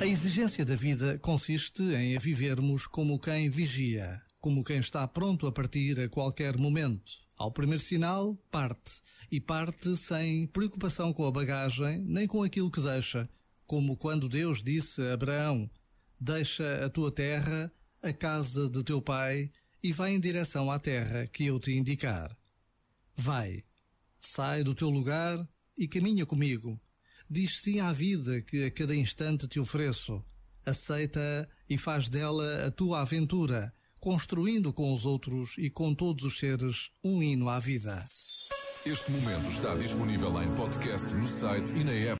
A exigência da vida consiste em a vivermos como quem vigia, como quem está pronto a partir a qualquer momento. Ao primeiro sinal, parte. E parte sem preocupação com a bagagem, nem com aquilo que deixa. Como quando Deus disse a Abraão: Deixa a tua terra, a casa de teu pai, e vai em direção à terra que eu te indicar. Vai, sai do teu lugar e caminha comigo. Diz sim à vida que a cada instante te ofereço. Aceita e faz dela a tua aventura, construindo com os outros e com todos os seres um hino à vida. Este momento está disponível em podcast no site e na app.